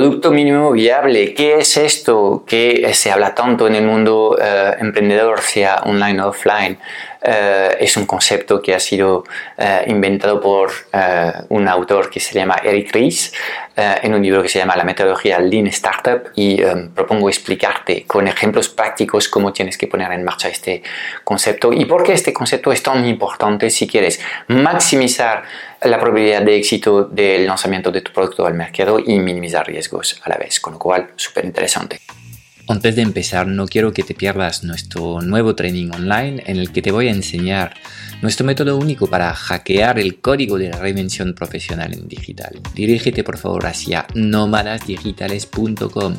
producto mínimo viable, ¿qué es esto que se habla tanto en el mundo eh, emprendedor, sea online o offline? Eh, es un concepto que ha sido eh, inventado por un autor que se llama Eric Ries en un libro que se llama La metodología Lean Startup. Y propongo explicarte con ejemplos prácticos cómo tienes que poner en marcha este concepto y por qué este concepto es tan importante si quieres maximizar la probabilidad de éxito del lanzamiento de tu producto al mercado y minimizar riesgos a la vez, con lo cual súper interesante. Antes de empezar, no quiero que te pierdas nuestro nuevo training online en el que te voy a enseñar nuestro método único para hackear el código de la reinvención profesional en digital. Dirígete por favor hacia nómadasdigitales.com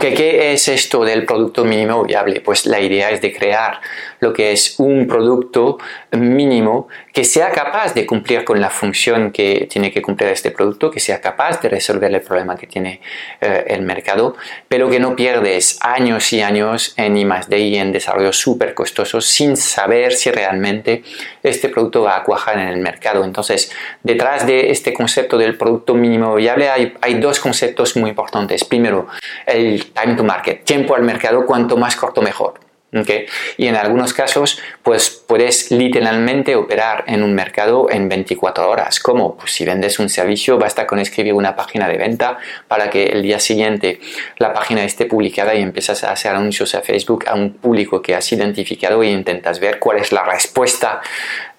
Ok, ¿qué es esto del producto mínimo viable? Pues la idea es de crear lo que es un producto mínimo que sea capaz de cumplir con la función que tiene que cumplir este producto, que sea capaz de resolver el problema que tiene eh, el mercado, pero que no pierdes años y años en I y en desarrollo súper costosos sin saber si realmente este producto va a cuajar en el mercado. Entonces, detrás de este concepto del producto mínimo viable hay, hay dos conceptos muy importantes. Primero, el time to market, tiempo al mercado, cuanto más corto mejor. Y en algunos casos, pues puedes literalmente operar en un mercado en 24 horas. ¿Cómo? Pues si vendes un servicio, basta con escribir una página de venta para que el día siguiente la página esté publicada y empiezas a hacer anuncios a Facebook a un público que has identificado e intentas ver cuál es la respuesta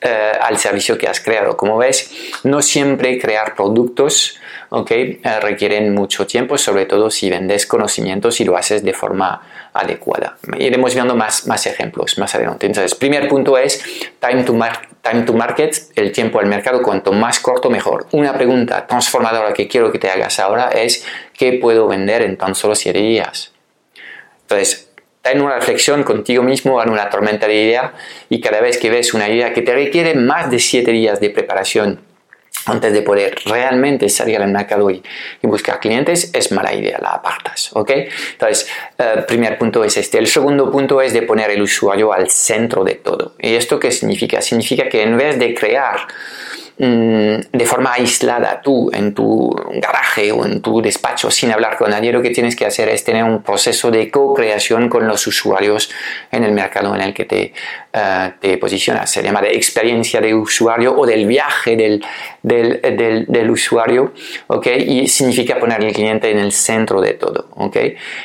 eh, al servicio que has creado. Como ves, no siempre crear productos. Eh, requieren mucho tiempo, sobre todo si vendes conocimientos y lo haces de forma adecuada. Iremos viendo más, más ejemplos más adelante. Entonces, primer punto es time to, time to market, el tiempo al mercado, cuanto más corto mejor. Una pregunta transformadora que quiero que te hagas ahora es, ¿qué puedo vender en tan solo 7 días? Entonces, ten una reflexión contigo mismo, haz una tormenta de idea y cada vez que ves una idea que te requiere más de 7 días de preparación antes de poder realmente salir al mercado y, buscar clientes, es mala idea, la apartas, ¿ok? Entonces, el eh, primer punto es este. El segundo punto es de poner el usuario al centro de todo. ¿Y esto qué significa? Significa que en vez de crear de forma aislada tú en tu garaje o en tu despacho sin hablar con nadie, lo que tienes que hacer es tener un proceso de co-creación con los usuarios en el mercado en el que te, uh, te posicionas. Se llama de experiencia de usuario o del viaje del, del, del, del usuario, ¿ok? Y significa poner al cliente en el centro de todo, ¿ok?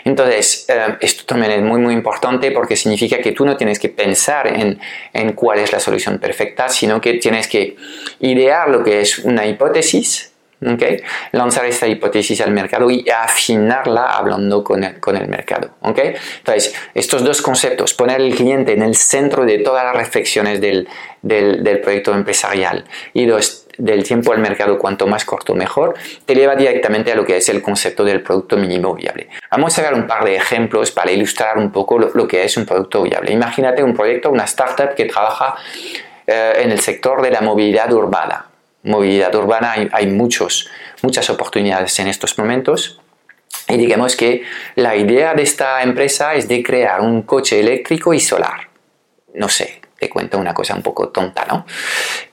Entonces, uh, esto también es muy, muy importante porque significa que tú no tienes que pensar en, en cuál es la solución perfecta, sino que tienes que ir lo que es una hipótesis, ¿okay? lanzar esta hipótesis al mercado y afinarla hablando con el, con el mercado. ¿okay? Entonces, estos dos conceptos, poner el cliente en el centro de todas las reflexiones del, del, proyecto empresarial y dos, del tiempo al mercado cuanto más corto mejor, te lleva directamente a lo que es el concepto del producto mínimo viable. Vamos a ver un par de ejemplos para ilustrar un poco lo que es un producto viable. Imagínate un proyecto, una startup que trabaja eh, en el sector de la movilidad urbana. Movilidad urbana hay, muchos, muchas oportunidades en estos momentos. Y digamos que la idea de esta empresa es de crear un coche eléctrico y solar. No sé, te cuento una cosa un poco tonta, ¿no?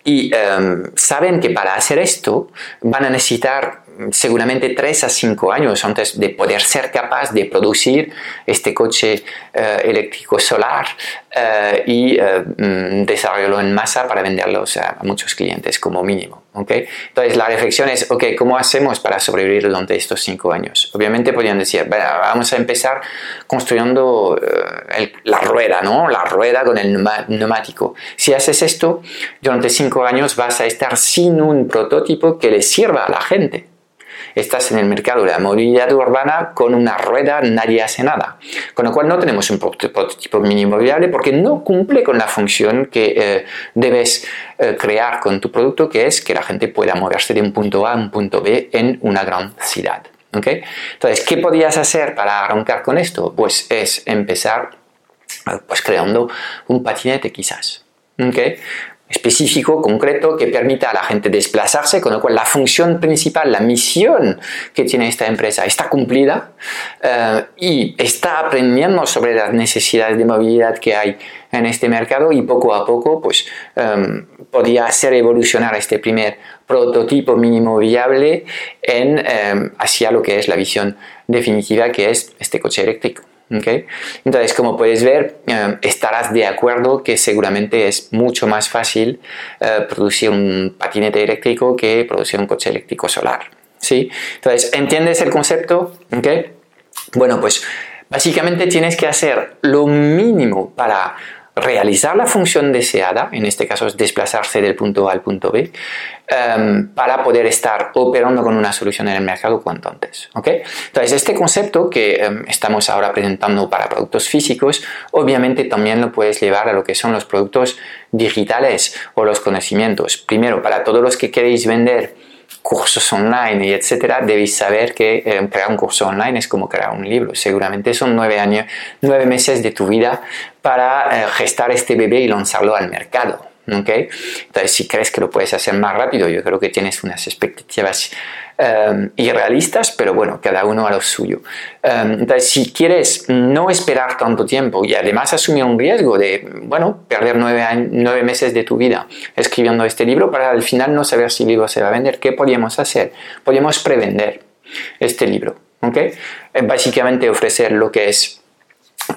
Y em, saben que para hacer esto van a necesitar seguramente 3 a 5 años antes de poder ser capaz de producir este coche eh, eléctrico solar eh, y eh, mm, desarrollarlo en masa para venderlos a, muchos clientes como mínimo. ¿okay? Entonces la reflexión es, ok, ¿cómo hacemos para sobrevivir durante estos 5 años? Obviamente podrían decir, vamos a empezar construyendo la rueda, ¿no? La rueda con el neumático. Si haces esto, durante 5 años vas a estar sin un prototipo que le sirva a la gente estás en el mercado de la movilidad urbana con una rueda, nadie hace nada. Con lo cual no tenemos un prototipo mínimo viable porque no cumple con la función que eh, debes eh, crear con tu producto, que es que la gente pueda moverse de un punto A a un punto B en una gran ciudad. Entonces, ¿qué podías hacer para arrancar con esto? Pues es empezar pues creando un patinete quizás. ¿okay? Específico, concreto, que permita a la gente desplazarse, con lo cual la función principal, la misión que tiene esta empresa está cumplida eh, y está aprendiendo sobre las necesidades de movilidad que hay en este mercado y poco a poco pues um, podía hacer evolucionar este primer prototipo mínimo viable en, em, hacia lo que es la visión definitiva que es este coche eléctrico. Entonces, como puedes ver, eh, estarás de acuerdo que seguramente es mucho más fácil eh, producir un patinete eléctrico que producir un coche eléctrico solar. ¿sí? Entonces, ¿entiendes el concepto? Bueno, pues básicamente tienes que hacer lo mínimo para realizar la función deseada, en este caso es desplazarse del punto A al punto B, em, para poder estar operando con una solución en el mercado cuanto antes. Entonces, este concepto que em, estamos ahora presentando para productos físicos, obviamente también lo puedes llevar a lo que son los productos digitales o los conocimientos. Primero, para todos los que queréis vender cursos online y etcétera, debéis saber que eh, crear un curso online es como crear un libro. Seguramente son nueve años, nueve meses de tu vida para eh, gestar este bebé y lanzarlo al mercado. ¿Okay? Entonces, si crees que lo puedes hacer más rápido, yo creo que tienes unas expectativas um, irrealistas, pero bueno, cada uno a lo suyo. Um, entonces, si quieres no esperar tanto tiempo y además asumir un riesgo de, bueno, perder nueve, nueve meses de tu vida escribiendo este libro para al final no saber si el libro se va a vender, ¿qué podríamos hacer? Podríamos prevender este libro, ¿ok? Eh, básicamente ofrecer lo que es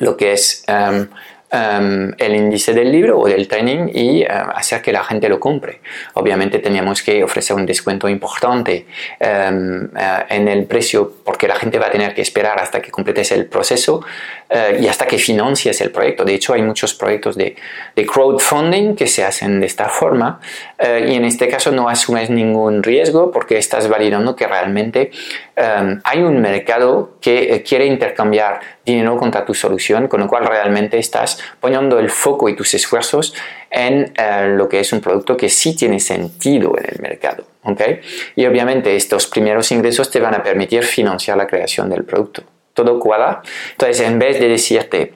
lo que es um, Em, el índice del libro o del training y eh, hacer que la gente lo compre. Obviamente teníamos que ofrecer un descuento importante em, eh, en el precio porque la gente va a tener que esperar hasta que completes el proceso eh, y hasta que financies el proyecto. De hecho, hay muchos proyectos de, de crowdfunding que se hacen de esta forma y en este caso no asumes ningún riesgo porque estás validando que realmente em, hay un mercado que quiere intercambiar dinero contra tu solución, con lo cual realmente estás poniendo el foco y tus esfuerzos en eh, lo que es un producto que sí tiene sentido en el mercado. ¿okay? Y obviamente estos primeros ingresos te van a permitir financiar la creación del producto. Todo cuadra. Entonces, en vez de decirte,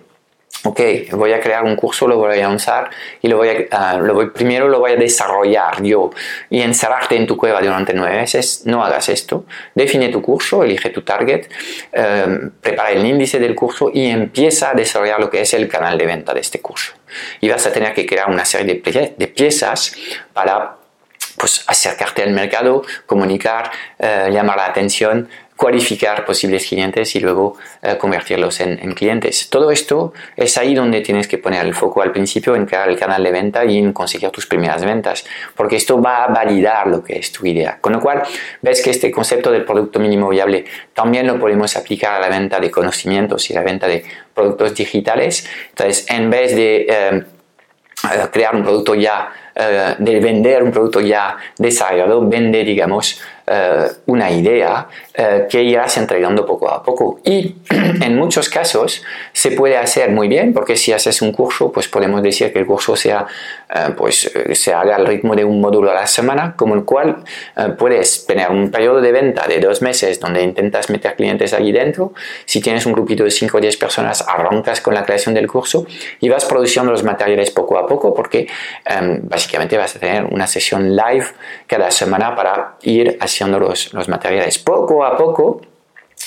ok, voy a crear un curso, lo voy a lanzar y lo voy a, ah, lo voy, primero lo voy a desarrollar yo y encerrarte en tu cueva durante nueve meses, no hagas esto. Define tu curso, elige tu target, em, prepara el índice del curso y empieza a desarrollar lo que es el canal de venta de este curso. Y vas a tener que crear una serie de, de piezas para pues, acercarte al mercado, comunicar, eh, llamar la atención, cualificar posibles clientes y luego eh, convertirlos en, clientes. Todo esto es ahí donde tienes que poner el foco al principio en crear el canal de venta y en conseguir tus primeras ventas, porque esto va a validar lo que es tu idea. Con lo cual, ves que este concepto del producto mínimo viable también lo podemos aplicar a la venta de conocimientos y la venta de productos digitales. Entonces, en vez de eh, crear un producto ya, eh, de vender un producto ya desarrollado, vende, digamos, eh, una idea eh, que irás entregando poco a poco. Y en muchos casos se puede hacer muy bien, porque si haces un curso, pues podemos decir que el curso sea, eh, pues, se haga al ritmo de un módulo a la semana, como el cual puedes tener un periodo de venta de dos meses donde intentas meter clientes allí dentro. Si tienes un grupito de 5 o 10 personas, arrancas con la creación del curso y vas produciendo los materiales poco a poco, porque básicamente vas a tener una sesión live cada semana para ir haciendo los, los materiales. Poco a poco,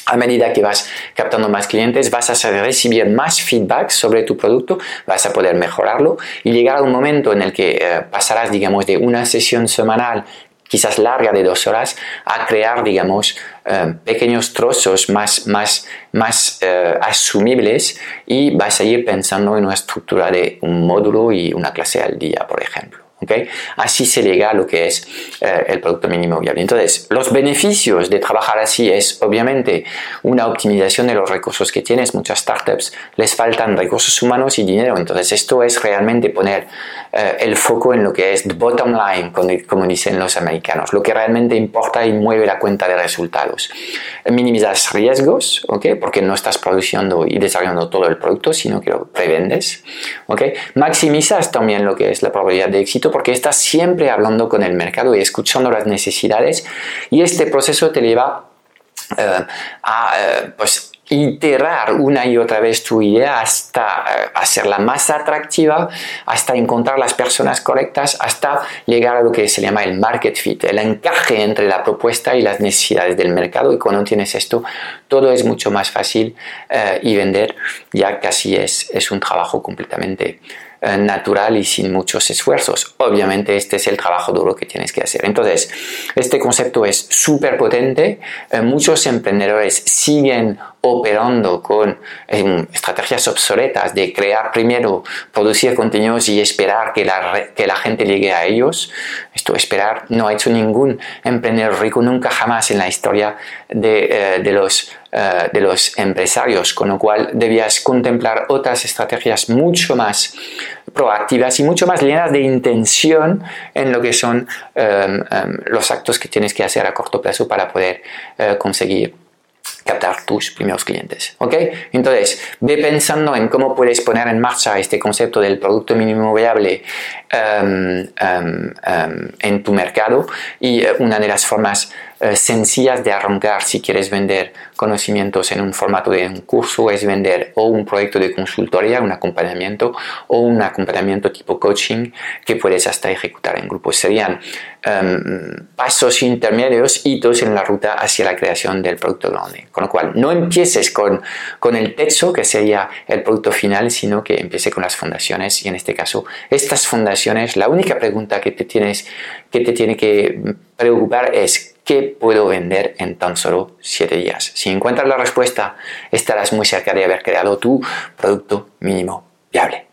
a medida que vas captando más clientes, vas a recibir más feedback sobre tu producto, vas a poder mejorarlo y llegar a un momento en el que eh, pasarás, digamos, de una sesión semanal quizás larga de dos horas, a crear, digamos, eh, pequeños trozos más, más, más eh, asumibles y vas a ir pensando en una estructura de un módulo y una clase al día, por ejemplo. Así se llega a lo que es eh, el producto mínimo viable. Entonces, los beneficios de trabajar así es obviamente una optimización de los recursos que tienes. Muchas startups les faltan recursos humanos y dinero. Entonces, esto es realmente poner eh, el foco en lo que es the bottom line, como dicen los americanos, lo que realmente importa y mueve la cuenta de resultados. Minimizas riesgos, porque no estás produciendo y desarrollando todo el producto, sino que lo prevendes. Maximizas también lo que es la probabilidad de éxito porque estás siempre hablando con el mercado y escuchando las necesidades y este proceso te lleva a pues, iterar una y otra vez tu idea hasta eh, hacerla más atractiva, hasta encontrar las personas correctas, hasta llegar a lo que se llama el market fit, el encaje entre la propuesta y las necesidades del mercado. Y cuando tienes esto, todo es mucho más fácil eh, y vender ya casi es, es un trabajo completamente eh, natural y sin muchos esfuerzos. Obviamente este es el trabajo duro que tienes que hacer. Entonces, este concepto es súper potente. Eh, muchos emprendedores siguen operando con estrategias obsoletas de crear primero, producir contenidos y esperar que la, que la gente llegue a ellos. Esto esperar no ha hecho ningún emprendedor rico nunca jamás en la historia de, eh, de los eh, de los empresarios, con lo cual debías contemplar otras estrategias mucho más proactivas y mucho más llenas de intención en lo que son em, em, los actos que tienes que hacer a corto plazo para poder eh, conseguir captar tus primeros clientes. ¿Ok? Entonces, ve pensando en cómo puedes poner en marcha este concepto del producto mínimo viable em, en tu mercado y eh, una de las formas eh, sencillas de arrancar si quieres vender conocimientos en un formato de un curso es vender o un proyecto de consultoría, un acompañamiento o un acompañamiento tipo coaching que puedes hasta ejecutar en grupos. Serían em, pasos intermedios, hitos en la ruta hacia la creación del producto grande. Con lo cual, no empieces con, con el techo, que sería el producto final, sino que empiece con las fundaciones y en este caso, estas fundaciones, la única pregunta que te, tienes, que te tiene que preocupar es ¿Qué puedo vender en tan solo 7 días? Si encuentras la respuesta, estarás muy cerca de haber creado tu producto mínimo viable.